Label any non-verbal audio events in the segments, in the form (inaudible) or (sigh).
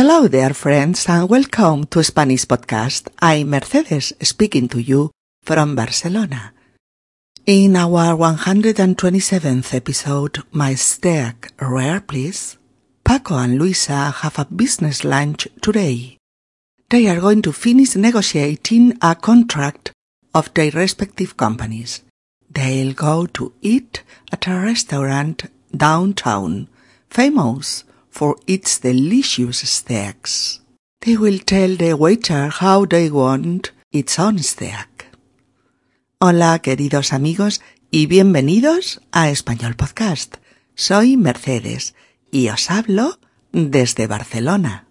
Hello there, friends, and welcome to Spanish Podcast. I'm Mercedes speaking to you from Barcelona. In our 127th episode, My Steak Rare Please, Paco and Luisa have a business lunch today. They are going to finish negotiating a contract of their respective companies. They'll go to eat at a restaurant downtown, famous for its delicious steaks. They will tell the waiter how they want its own steak. Hola, queridos amigos, y bienvenidos a Español Podcast. Soy Mercedes y os hablo desde Barcelona.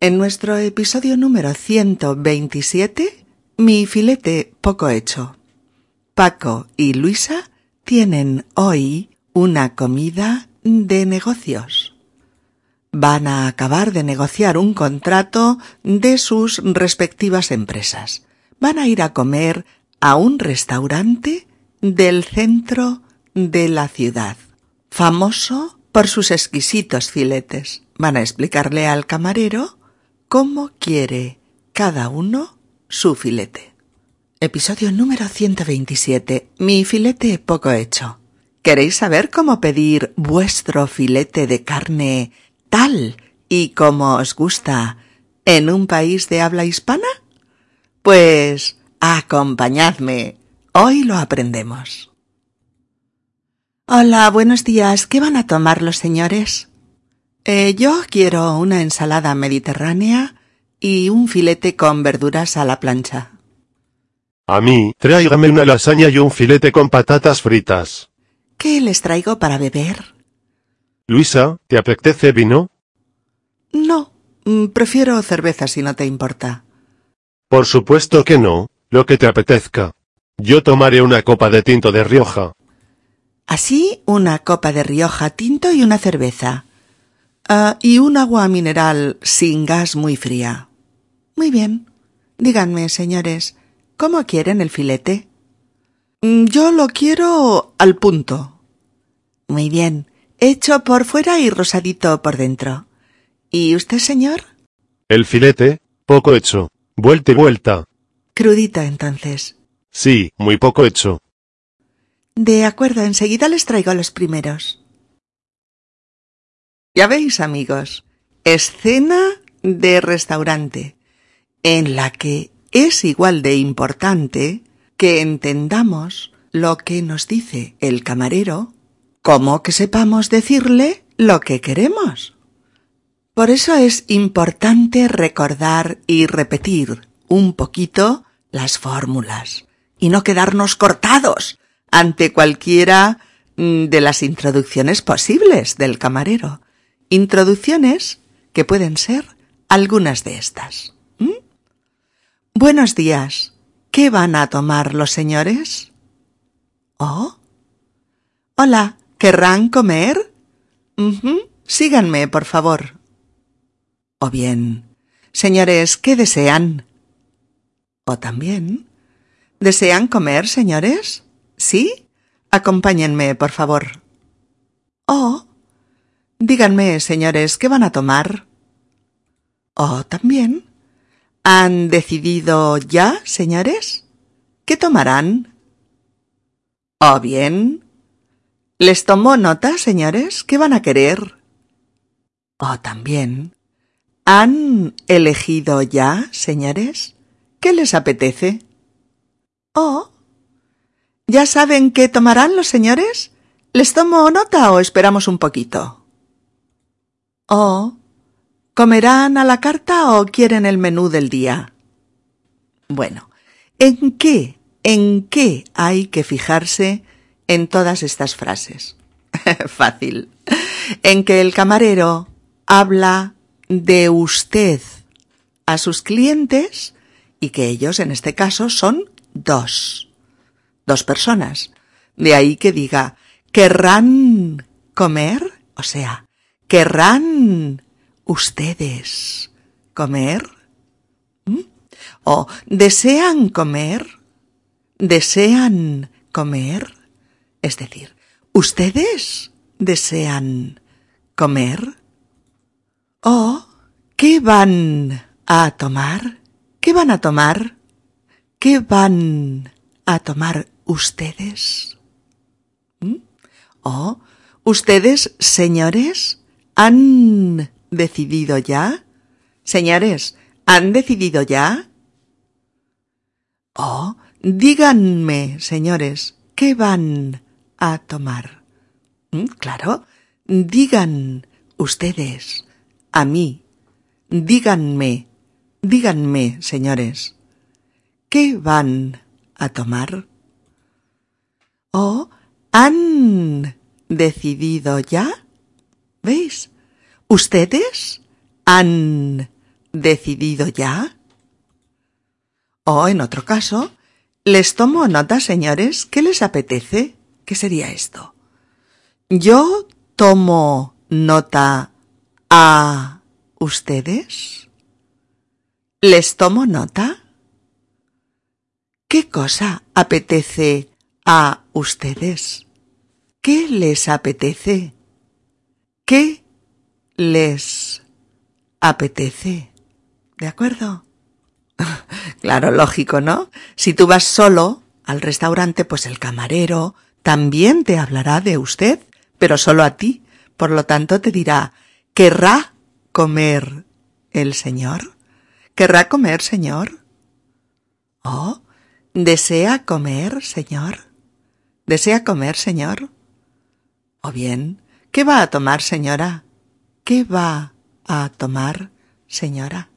En nuestro episodio número 127, mi filete poco hecho. Paco y Luisa tienen hoy una comida de negocios. Van a acabar de negociar un contrato de sus respectivas empresas. Van a ir a comer a un restaurante del centro de la ciudad, famoso por sus exquisitos filetes. Van a explicarle al camarero cómo quiere cada uno su filete. Episodio número 127. Mi filete poco hecho. ¿Queréis saber cómo pedir vuestro filete de carne tal y como os gusta en un país de habla hispana? Pues acompañadme. Hoy lo aprendemos. Hola, buenos días. ¿Qué van a tomar los señores? Eh, yo quiero una ensalada mediterránea y un filete con verduras a la plancha. A mí, tráigame una lasaña y un filete con patatas fritas. ¿Qué les traigo para beber? Luisa, ¿te apetece vino? No, mm, prefiero cerveza si no te importa. Por supuesto que no, lo que te apetezca. Yo tomaré una copa de tinto de Rioja. Así, una copa de Rioja tinto y una cerveza. Ah, y un agua mineral sin gas muy fría. Muy bien. Díganme, señores, ¿cómo quieren el filete? Mm, Yo lo quiero al punto. Muy bien. Hecho por fuera y rosadito por dentro. ¿Y usted, señor? El filete, poco hecho. Vuelta y vuelta. Crudito, entonces. Sí, muy poco hecho. De acuerdo, enseguida les traigo los primeros. Ya veis, amigos, escena de restaurante, en la que es igual de importante que entendamos lo que nos dice el camarero, como que sepamos decirle lo que queremos. Por eso es importante recordar y repetir un poquito las fórmulas y no quedarnos cortados ante cualquiera mm, de las introducciones posibles del camarero. Introducciones que pueden ser algunas de estas. Buenos días. ¿Qué van a tomar los señores? Oh. Hola. ¿Querrán comer? Síganme, por favor. O bien, señores, ¿qué desean? O también, ¿desean comer, señores? ¿Sí? Acompáñenme, por favor. Oh. Díganme, señores, ¿qué van a tomar? Oh, también. ¿Han decidido ya, señores? ¿Qué tomarán? Oh, bien. ¿Les tomó nota, señores? ¿Qué van a querer? Oh, también. ¿Han elegido ya, señores? ¿Qué les apetece? Oh. ¿Ya saben qué tomarán los señores? ¿Les tomo nota o esperamos un poquito? Oh. ¿Comerán a la carta o quieren el menú del día? Bueno, ¿en qué, en qué hay que fijarse en todas estas frases? (laughs) Fácil. En que el camarero habla de usted a sus clientes y que ellos en este caso son dos. Dos personas. De ahí que diga, ¿querrán comer? O sea, ¿querrán ustedes comer? ¿O desean comer? ¿Desean comer? Es decir, ¿ustedes desean comer? ¿O van a tomar? ¿Qué van a tomar? ¿Qué van a tomar ustedes? ¿Mm? ¿Oh, ustedes, señores, han decidido ya? Señores, ¿han decidido ya? Oh, díganme, señores, ¿qué van a tomar? ¿Mm? Claro, digan ustedes a mí, díganme, díganme, señores, ¿qué van a tomar? ¿O han decidido ya? ¿Veis? ¿Ustedes han decidido ya? O en otro caso, les tomo nota, señores, ¿qué les apetece? ¿Qué sería esto? Yo tomo nota a ustedes. ¿Les tomo nota? ¿Qué cosa apetece a ustedes? ¿Qué les apetece? ¿Qué les apetece? ¿De acuerdo? (laughs) claro, lógico, ¿no? Si tú vas solo al restaurante, pues el camarero también te hablará de usted, pero solo a ti. Por lo tanto, te dirá, ¿querrá comer el señor? ¿Querrá comer, señor? Oh, ¿desea comer, señor? ¿Desea comer, señor? O bien, ¿qué va a tomar, señora? ¿Qué va a tomar, señora?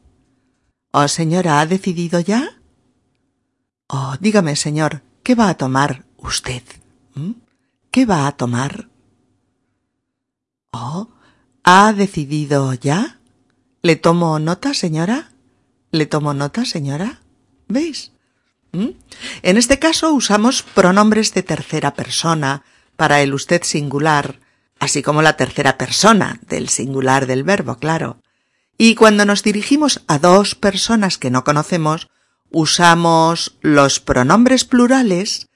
Oh, señora, ¿ha decidido ya? Oh, dígame, señor, ¿qué va a tomar usted? ¿Mm? ¿Qué va a tomar? Oh, ¿ha decidido ya? ¿Le tomo nota, señora? ¿Le tomo nota, señora? ¿Veis? ¿Mm? En este caso usamos pronombres de tercera persona para el usted singular, así como la tercera persona del singular del verbo, claro. Y cuando nos dirigimos a dos personas que no conocemos, usamos los pronombres plurales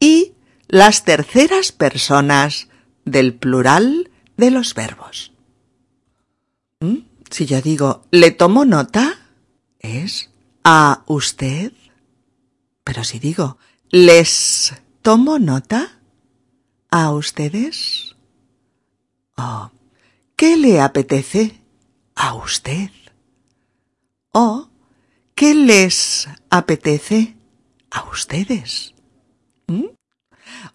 y las terceras personas del plural de los verbos. ¿Mm? Si yo digo, ¿le tomo nota? Es a usted. Pero si digo, ¿les tomo nota? ¿A ustedes? Oh, ¿qué le apetece? a usted. ¿O qué les apetece a ustedes? ¿Mm?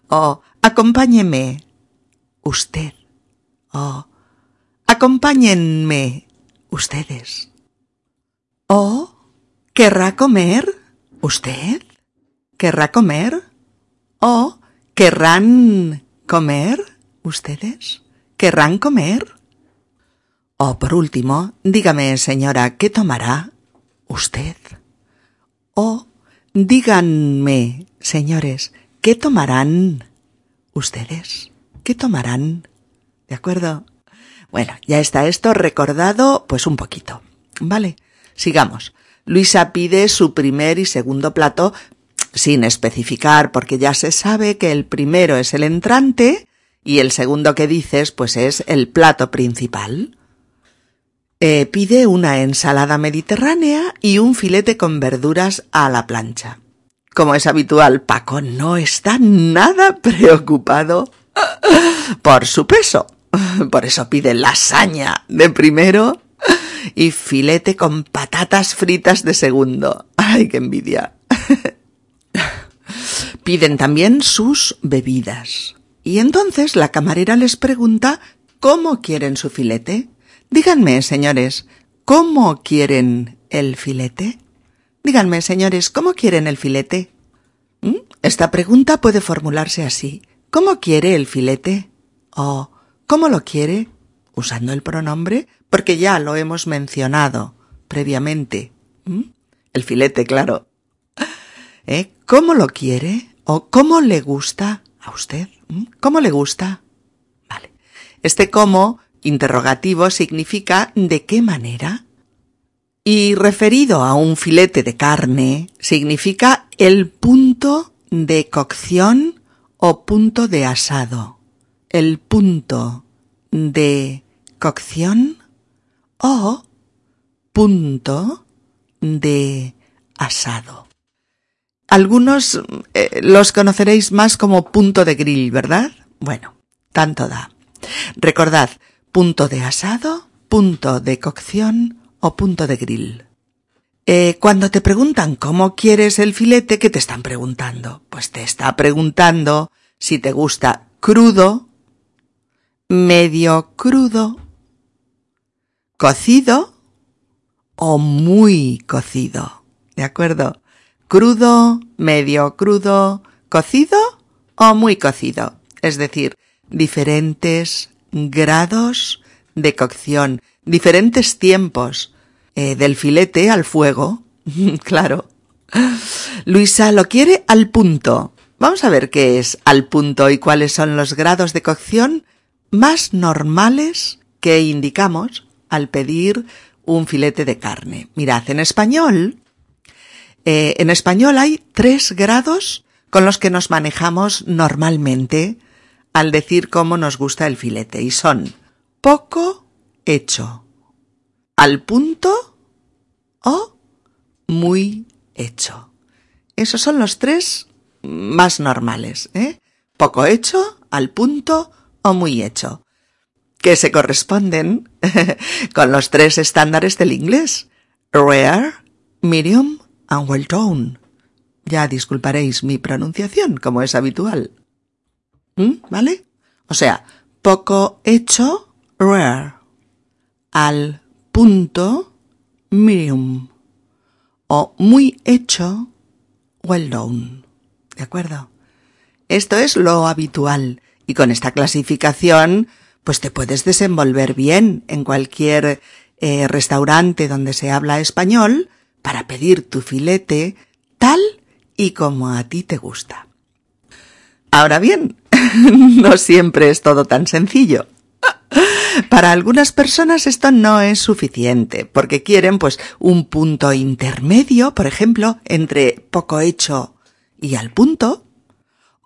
O acompáñeme usted. O acompáñenme ustedes. ¿O querrá comer usted? ¿Querrá comer? ¿O querrán comer ustedes? ¿Querrán comer? O por último, dígame, señora, ¿qué tomará usted? O díganme, señores, ¿qué tomarán ustedes? ¿Qué tomarán? ¿De acuerdo? Bueno, ya está esto recordado, pues un poquito. ¿Vale? Sigamos. Luisa pide su primer y segundo plato sin especificar, porque ya se sabe que el primero es el entrante y el segundo que dices, pues es el plato principal. Eh, pide una ensalada mediterránea y un filete con verduras a la plancha. Como es habitual, Paco no está nada preocupado por su peso. Por eso pide lasaña de primero y filete con patatas fritas de segundo. ¡Ay, qué envidia! Piden también sus bebidas. Y entonces la camarera les pregunta cómo quieren su filete. Díganme, señores, ¿cómo quieren el filete? Díganme, señores, ¿cómo quieren el filete? ¿Mm? Esta pregunta puede formularse así. ¿Cómo quiere el filete? o ¿cómo lo quiere? usando el pronombre, porque ya lo hemos mencionado previamente. ¿Mm? El filete, claro. (laughs) ¿Eh? ¿Cómo lo quiere? ¿O cómo le gusta a usted? ¿Mm? ¿Cómo le gusta? Vale. Este cómo Interrogativo significa ¿de qué manera? Y referido a un filete de carne significa el punto de cocción o punto de asado. El punto de cocción o punto de asado. Algunos eh, los conoceréis más como punto de grill, ¿verdad? Bueno, tanto da. Recordad, punto de asado, punto de cocción o punto de grill. Eh, cuando te preguntan cómo quieres el filete, ¿qué te están preguntando? Pues te está preguntando si te gusta crudo, medio crudo, cocido o muy cocido. ¿De acuerdo? crudo, medio crudo, cocido o muy cocido. Es decir, diferentes grados de cocción, diferentes tiempos eh, del filete al fuego. (laughs) claro. Luisa lo quiere al punto. Vamos a ver qué es al punto y cuáles son los grados de cocción más normales que indicamos al pedir un filete de carne. Mirad, en español eh, en español hay tres grados con los que nos manejamos normalmente al decir cómo nos gusta el filete y son poco hecho, al punto o muy hecho. Esos son los tres más normales, ¿eh? Poco hecho, al punto o muy hecho, que se corresponden (laughs) con los tres estándares del inglés, rare, medium and well done. Ya disculparéis mi pronunciación, como es habitual. ¿Mm? ¿Vale? O sea, poco hecho, rare. Al punto, medium. O muy hecho, well done. ¿De acuerdo? Esto es lo habitual. Y con esta clasificación, pues te puedes desenvolver bien en cualquier eh, restaurante donde se habla español, para pedir tu filete tal y como a ti te gusta. Ahora bien, (laughs) no siempre es todo tan sencillo. Para algunas personas esto no es suficiente, porque quieren pues un punto intermedio, por ejemplo, entre poco hecho y al punto,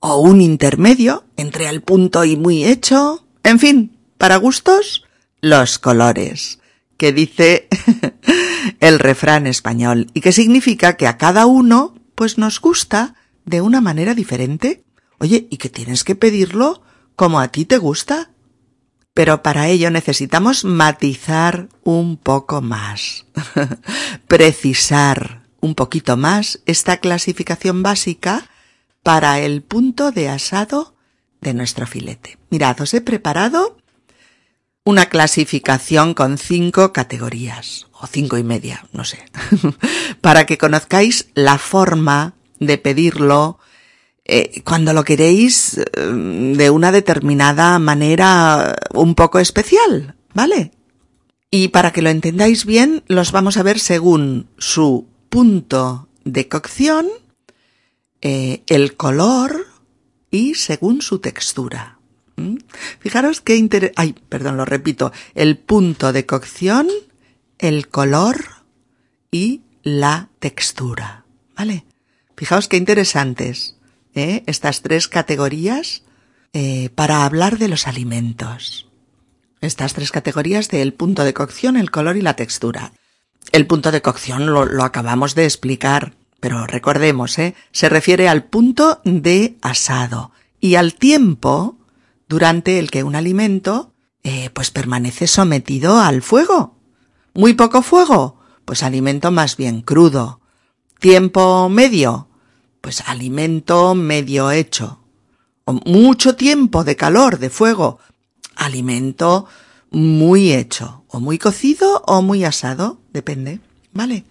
o un intermedio entre al punto y muy hecho, en fin, para gustos, los colores que dice (laughs) el refrán español y que significa que a cada uno pues nos gusta de una manera diferente. Oye, y que tienes que pedirlo como a ti te gusta. Pero para ello necesitamos matizar un poco más, (laughs) precisar un poquito más esta clasificación básica para el punto de asado de nuestro filete. Mirad, os he preparado una clasificación con cinco categorías, o cinco y media, no sé, (laughs) para que conozcáis la forma de pedirlo eh, cuando lo queréis eh, de una determinada manera un poco especial, ¿vale? Y para que lo entendáis bien, los vamos a ver según su punto de cocción, eh, el color y según su textura. ¿Mm? Fijaros qué inter... Ay, perdón, lo repito. El punto de cocción, el color y la textura. ¿Vale? Fijaos qué interesantes ¿eh? estas tres categorías eh, para hablar de los alimentos. Estas tres categorías del punto de cocción, el color y la textura. El punto de cocción lo, lo acabamos de explicar, pero recordemos, ¿eh? se refiere al punto de asado y al tiempo durante el que un alimento pues permanece sometido al fuego. Muy poco fuego, pues alimento más bien crudo. Tiempo medio, pues alimento medio hecho. O mucho tiempo de calor, de fuego, alimento muy hecho, o muy cocido o muy asado, depende, ¿vale?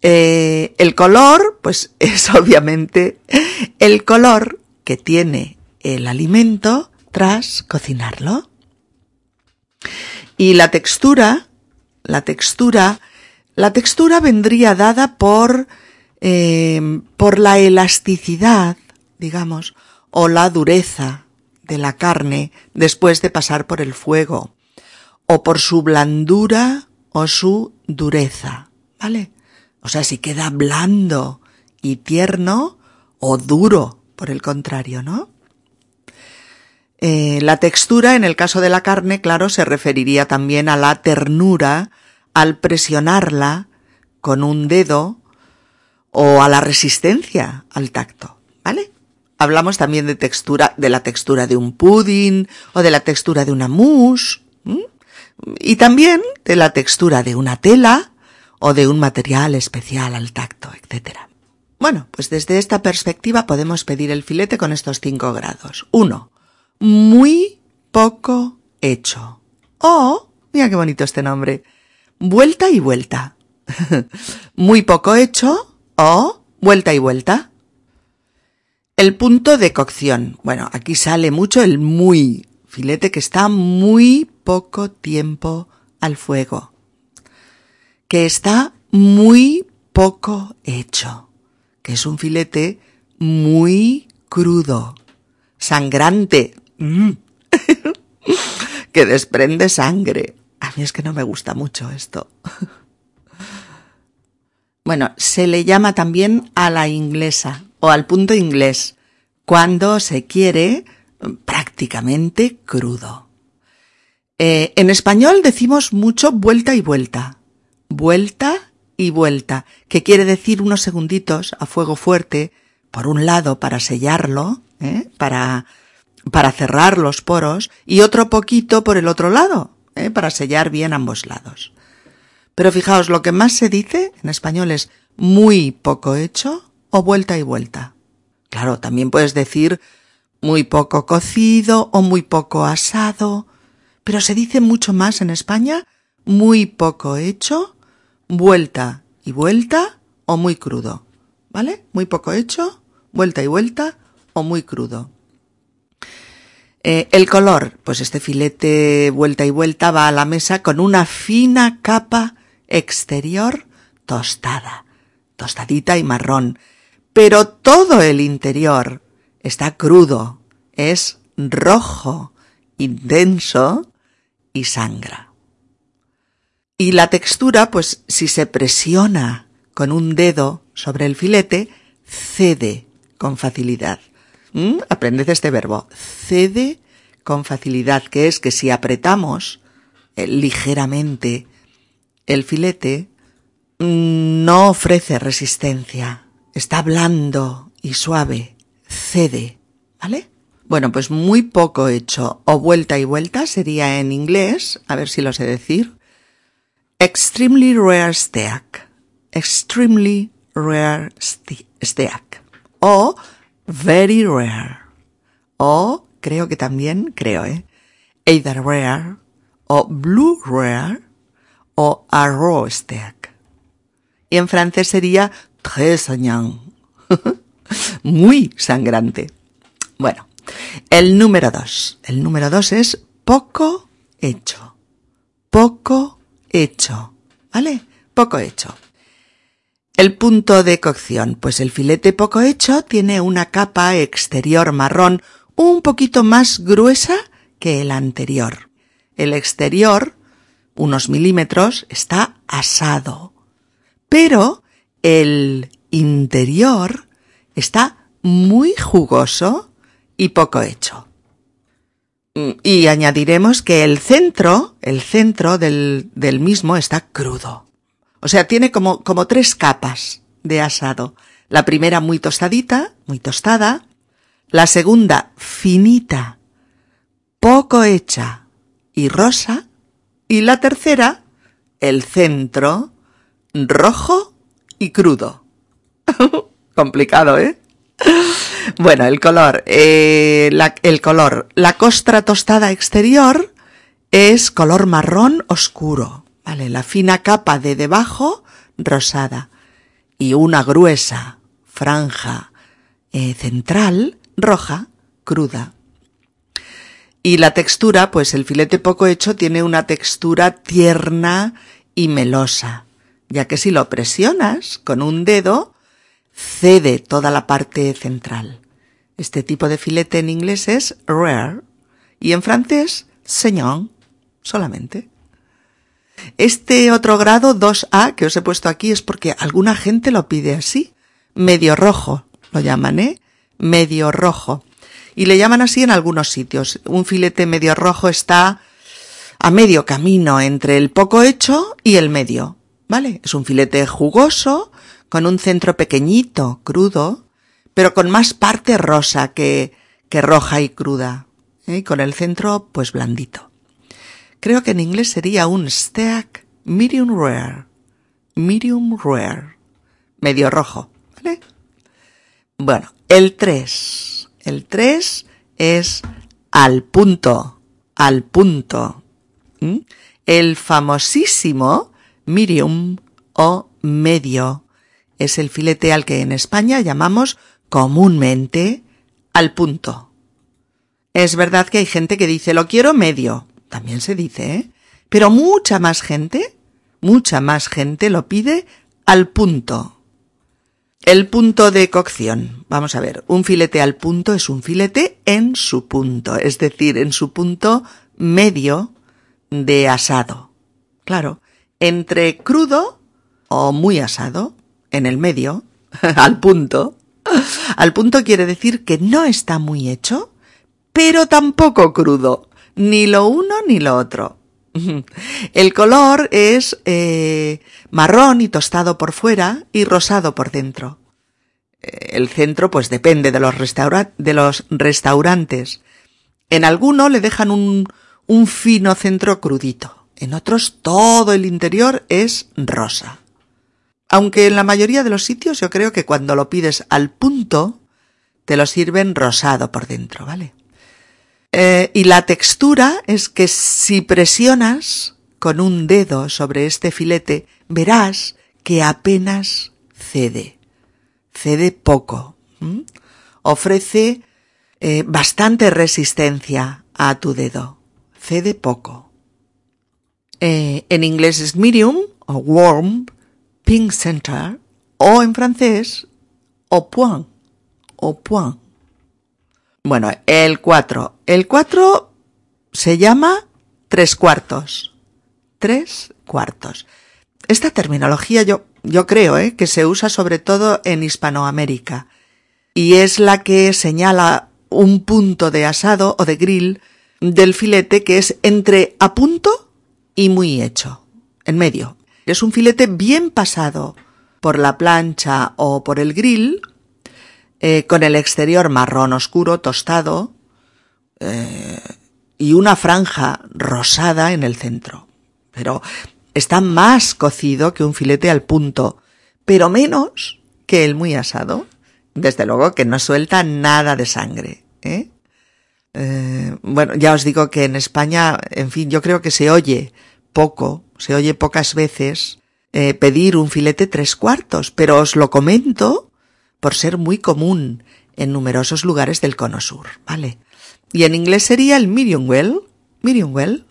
Eh, el color, pues (laughs) es obviamente el color que tiene el alimento tras cocinarlo. Y la textura, la textura, la textura vendría dada por, eh, por la elasticidad, digamos, o la dureza de la carne después de pasar por el fuego, o por su blandura o su dureza, ¿vale? O sea, si queda blando y tierno o duro, por el contrario, ¿no? Eh, la textura, en el caso de la carne, claro, se referiría también a la ternura, al presionarla con un dedo o a la resistencia al tacto, ¿vale? Hablamos también de textura, de la textura de un pudding o de la textura de una mousse y también de la textura de una tela o de un material especial al tacto, etc. Bueno, pues desde esta perspectiva podemos pedir el filete con estos cinco grados. Uno, muy poco hecho. O, mira qué bonito este nombre, vuelta y vuelta. (laughs) muy poco hecho o vuelta y vuelta. El punto de cocción. Bueno, aquí sale mucho el muy. Filete que está muy poco tiempo al fuego. Que está muy poco hecho. Que es un filete muy crudo. Sangrante. Mm. (laughs) que desprende sangre. A mí es que no me gusta mucho esto. (laughs) bueno, se le llama también a la inglesa o al punto inglés, cuando se quiere prácticamente crudo. Eh, en español decimos mucho vuelta y vuelta. Vuelta y vuelta, que quiere decir unos segunditos a fuego fuerte, por un lado para sellarlo, ¿eh? para, para cerrar los poros, y otro poquito por el otro lado, ¿eh? para sellar bien ambos lados. Pero fijaos, lo que más se dice en español es muy poco hecho o vuelta y vuelta. Claro, también puedes decir muy poco cocido o muy poco asado, pero se dice mucho más en España muy poco hecho, vuelta y vuelta o muy crudo. ¿Vale? Muy poco hecho, vuelta y vuelta o muy crudo. Eh, el color, pues este filete vuelta y vuelta va a la mesa con una fina capa exterior tostada, tostadita y marrón, pero todo el interior está crudo, es rojo, intenso y sangra. Y la textura, pues si se presiona con un dedo sobre el filete, cede con facilidad. ¿Mm? Este verbo, cede con facilidad, que es que si apretamos eh, ligeramente el filete, no ofrece resistencia, está blando y suave, cede, ¿vale? Bueno, pues muy poco hecho o vuelta y vuelta sería en inglés, a ver si lo sé decir. Extremely rare steak. Extremely rare steak. O very rare. O creo que también, creo, ¿eh? Either rare o blue rare o a raw steak. Y en francés sería très saignant. (laughs) Muy sangrante. Bueno, el número dos. El número dos es poco hecho. Poco hecho. ¿Vale? Poco hecho. El punto de cocción. Pues el filete poco hecho tiene una capa exterior marrón un poquito más gruesa que el anterior. El exterior, unos milímetros, está asado. Pero el interior está muy jugoso y poco hecho. Y añadiremos que el centro, el centro del, del mismo está crudo. O sea, tiene como, como tres capas de asado. La primera muy tostadita, muy tostada. La segunda finita, poco hecha y rosa. Y la tercera, el centro, rojo y crudo. (laughs) Complicado, ¿eh? Bueno, el color. Eh, el color. La costra tostada exterior es color marrón oscuro. Vale, la fina capa de debajo rosada. Y una gruesa franja eh, central roja, cruda. Y la textura, pues el filete poco hecho tiene una textura tierna y melosa, ya que si lo presionas con un dedo, cede toda la parte central. Este tipo de filete en inglés es rare y en francés saignant solamente. Este otro grado 2A que os he puesto aquí es porque alguna gente lo pide así, medio rojo, lo llaman, ¿eh? Medio rojo. Y le llaman así en algunos sitios. Un filete medio rojo está a medio camino entre el poco hecho y el medio, ¿vale? Es un filete jugoso, con un centro pequeñito, crudo, pero con más parte rosa que, que roja y cruda, ¿eh? y con el centro pues blandito. Creo que en inglés sería un steak medium rare, medium rare, medio rojo, ¿vale? Bueno, el 3. El 3 es al punto, al punto. El famosísimo medium o medio es el filete al que en España llamamos comúnmente al punto. Es verdad que hay gente que dice lo quiero medio, también se dice, ¿eh? Pero mucha más gente, mucha más gente lo pide al punto. El punto de cocción. Vamos a ver, un filete al punto es un filete en su punto, es decir, en su punto medio de asado. Claro, entre crudo o muy asado, en el medio, (laughs) al punto. Al punto quiere decir que no está muy hecho, pero tampoco crudo, ni lo uno ni lo otro. (laughs) El color es eh, marrón y tostado por fuera y rosado por dentro. Eh, el centro pues depende de los, restaurantes. En alguno le dejan un, un fino centro crudito. En otros todo el interior es rosa. Aunque en la mayoría de los sitios yo creo que cuando lo pides al punto, te lo sirven rosado por dentro, ¿vale? Eh, y la textura es que si presionas con un dedo sobre este filete, verás que apenas cede. Cede poco. Ofrece eh, bastante resistencia a tu dedo. Cede poco. Eh, en inglés es medium o warm, pink center, o en francés, au point, au point. Bueno, el 4. El 4 se llama tres cuartos. Tres cuartos. Esta terminología yo, yo creo ¿eh? que se usa sobre todo en Hispanoamérica y es la que señala un punto de asado o de grill del filete que es entre a punto y muy hecho, en medio. Es un filete bien pasado por la plancha o por el grill eh, con el exterior marrón oscuro, tostado, eh, y una franja rosada en el centro. Pero está más cocido que un filete al punto, pero menos que el muy asado. Desde luego que no suelta nada de sangre. ¿eh? bueno, ya os digo que en España, en fin, yo creo que se oye poco, se oye pocas veces pedir un filete tres cuartos, pero os lo comento por ser muy común en numerosos lugares del cono sur, ¿vale? Y en inglés sería el medium well, medium well.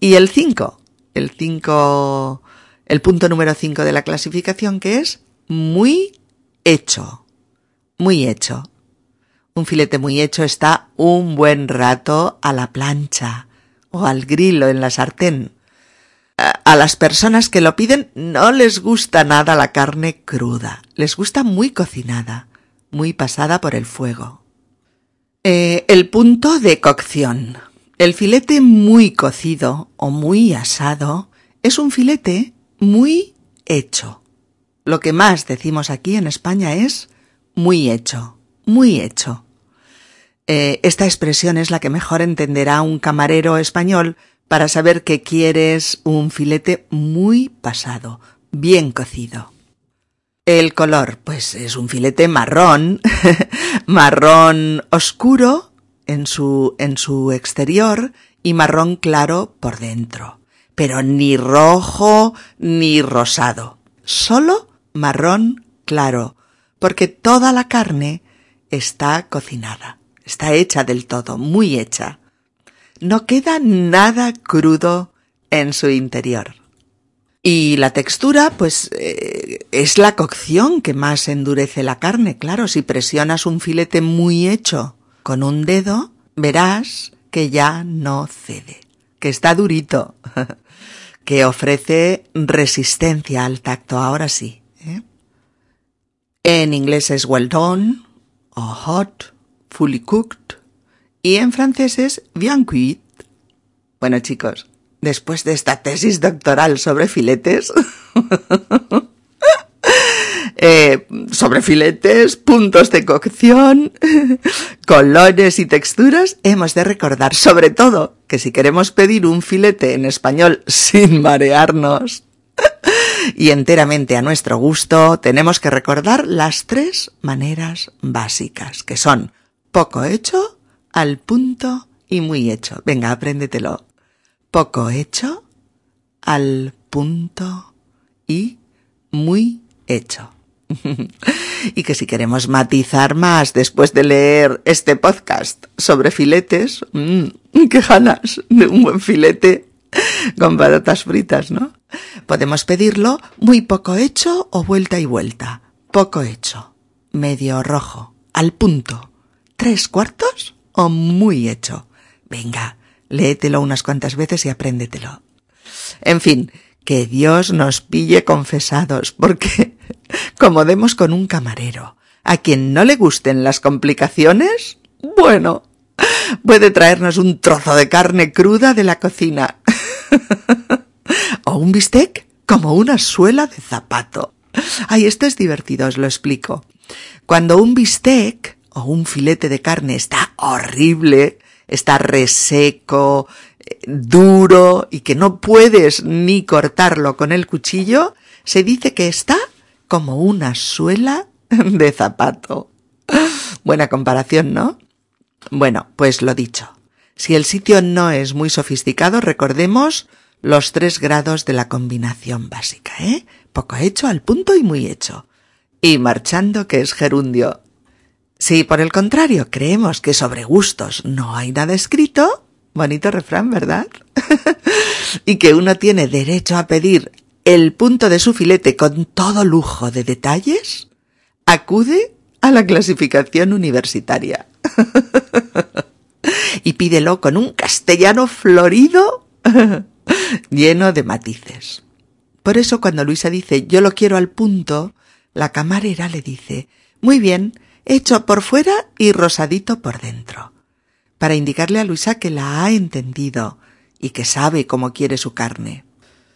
Y el 5, el 5, el punto número 5 de la clasificación que es muy hecho, muy hecho. Un filete muy hecho está un buen rato a la plancha o al grill o en la sartén a las personas que lo piden no les gusta nada la carne cruda, les gusta muy cocinada, muy pasada por el fuego. Eh, el punto de cocción. El filete muy cocido o muy asado es un filete muy hecho. Lo que más decimos aquí en España es muy hecho, muy hecho. Eh, esta expresión es la que mejor entenderá un camarero español para saber que quieres un filete muy pasado, bien cocido. El color, pues es un filete marrón, (laughs) marrón oscuro en su, en su exterior y marrón claro por dentro. Pero ni rojo ni rosado, solo marrón claro, porque toda la carne está cocinada, está hecha del todo, muy hecha no queda nada crudo en su interior. Y la textura, pues, eh, es la cocción que más endurece la carne. Claro, si presionas un filete muy hecho con un dedo, verás que ya no cede, que está durito, (laughs) que ofrece resistencia al tacto. Ahora sí. ¿eh? En inglés es well done, o hot, fully cooked, y en francés es bien cuit, Bueno chicos, después de esta tesis doctoral sobre filetes, (laughs) eh, sobre filetes, puntos de cocción, (laughs) colores y texturas, hemos de recordar sobre todo que si queremos pedir un filete en español sin marearnos (laughs) y enteramente a nuestro gusto, tenemos que recordar las tres maneras básicas, que son poco hecho, al punto y muy hecho. Venga, apréndetelo. Poco hecho, al punto y muy hecho. (laughs) y que si queremos matizar más después de leer este podcast sobre filetes, mmm, qué ganas de un buen filete con patatas fritas, ¿no? Podemos pedirlo muy poco hecho o vuelta y vuelta. Poco hecho, medio rojo, al punto, tres cuartos o muy hecho. Venga, léetelo unas cuantas veces y apréndetelo. En fin, que Dios nos pille confesados, porque (laughs) como demos con un camarero, a quien no le gusten las complicaciones, bueno, puede traernos un trozo de carne cruda de la cocina. (laughs) o un bistec como una suela de zapato. Ay, esto es divertido, os lo explico. Cuando un bistec o un filete de carne está horrible, está reseco, eh, duro y que no puedes ni cortarlo con el cuchillo, se dice que está como una suela (laughs) de zapato. Buena comparación, ¿no? Bueno, pues lo dicho. Si el sitio no es muy sofisticado, recordemos los tres grados de la combinación básica, ¿eh? Poco hecho, al punto y muy hecho. Y marchando, que es gerundio. Si por el contrario creemos que sobre gustos no hay nada escrito, bonito refrán, ¿verdad? (laughs) y que uno tiene derecho a pedir el punto de su filete con todo lujo de detalles, acude a la clasificación universitaria. (laughs) y pídelo con un castellano florido (laughs) lleno de matices. Por eso cuando Luisa dice yo lo quiero al punto, la camarera le dice muy bien, hecho por fuera y rosadito por dentro, para indicarle a Luisa que la ha entendido y que sabe cómo quiere su carne.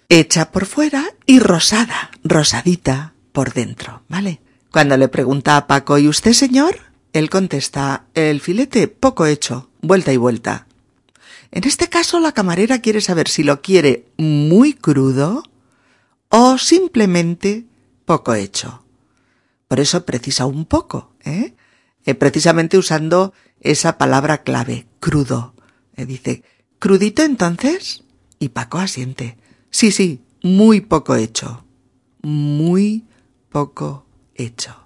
Hecha por fuera y rosada, rosadita por dentro, ¿vale? Cuando le pregunta a Paco, ¿y usted, señor? Él contesta, el filete poco hecho, vuelta y vuelta. En este caso, la camarera quiere saber si lo quiere muy crudo o simplemente poco hecho. Por eso precisa un poco, ¿eh? eh precisamente usando esa palabra clave, crudo. Eh, dice, ¿crudito entonces? Y Paco asiente. Sí, sí, muy poco hecho. Muy poco hecho.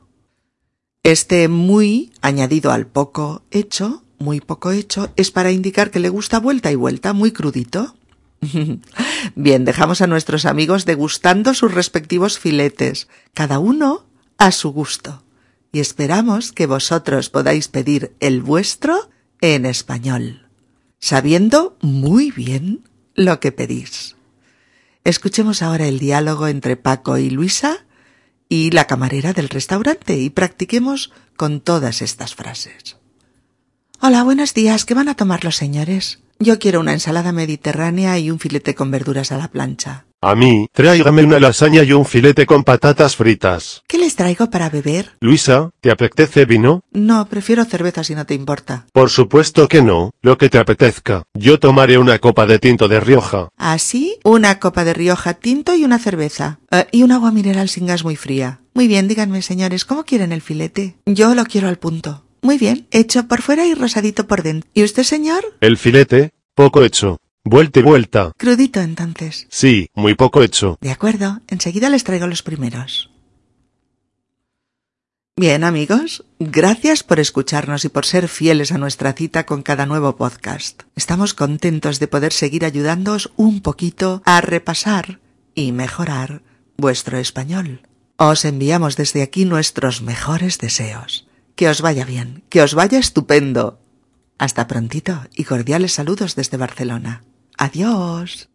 Este muy añadido al poco hecho muy poco hecho, es para indicar que le gusta vuelta y vuelta, muy crudito. (laughs) Bien, dejamos a nuestros amigos degustando sus respectivos filetes, cada uno a su gusto. Y esperamos que vosotros podáis pedir el vuestro en español, sabiendo muy bien lo que pedís. Escuchemos ahora el diálogo entre Paco y Luisa y la camarera del restaurante y practiquemos con todas estas frases. Hola, buenos días. ¿Qué van a tomar los señores? Yo quiero una ensalada mediterránea y un filete con verduras a la plancha. A mí, tráigame una lasaña y un filete con patatas fritas. ¿Qué les traigo para beber? Luisa, ¿te apetece vino? No, prefiero cerveza si no te importa. Por supuesto que no, lo que te apetezca. Yo tomaré una copa de tinto de Rioja. ¿Ah, sí? Una copa de Rioja tinto y una cerveza. Eh, y un agua mineral sin gas muy fría. Muy bien, díganme, señores, ¿cómo quieren el filete? Yo lo quiero al punto. Muy bien, hecho por fuera y rosadito por dentro. ¿Y usted, señor? El filete, poco hecho. Vuelta y vuelta. Crudito, entonces. Sí, muy poco hecho. De acuerdo, enseguida les traigo los primeros. Bien, amigos, gracias por escucharnos y por ser fieles a nuestra cita con cada nuevo podcast. Estamos contentos de poder seguir ayudándoos un poquito a repasar y mejorar vuestro español. Os enviamos desde aquí nuestros mejores deseos. Que os vaya bien, que os vaya estupendo. Hasta prontito y cordiales saludos desde Barcelona. Adiós.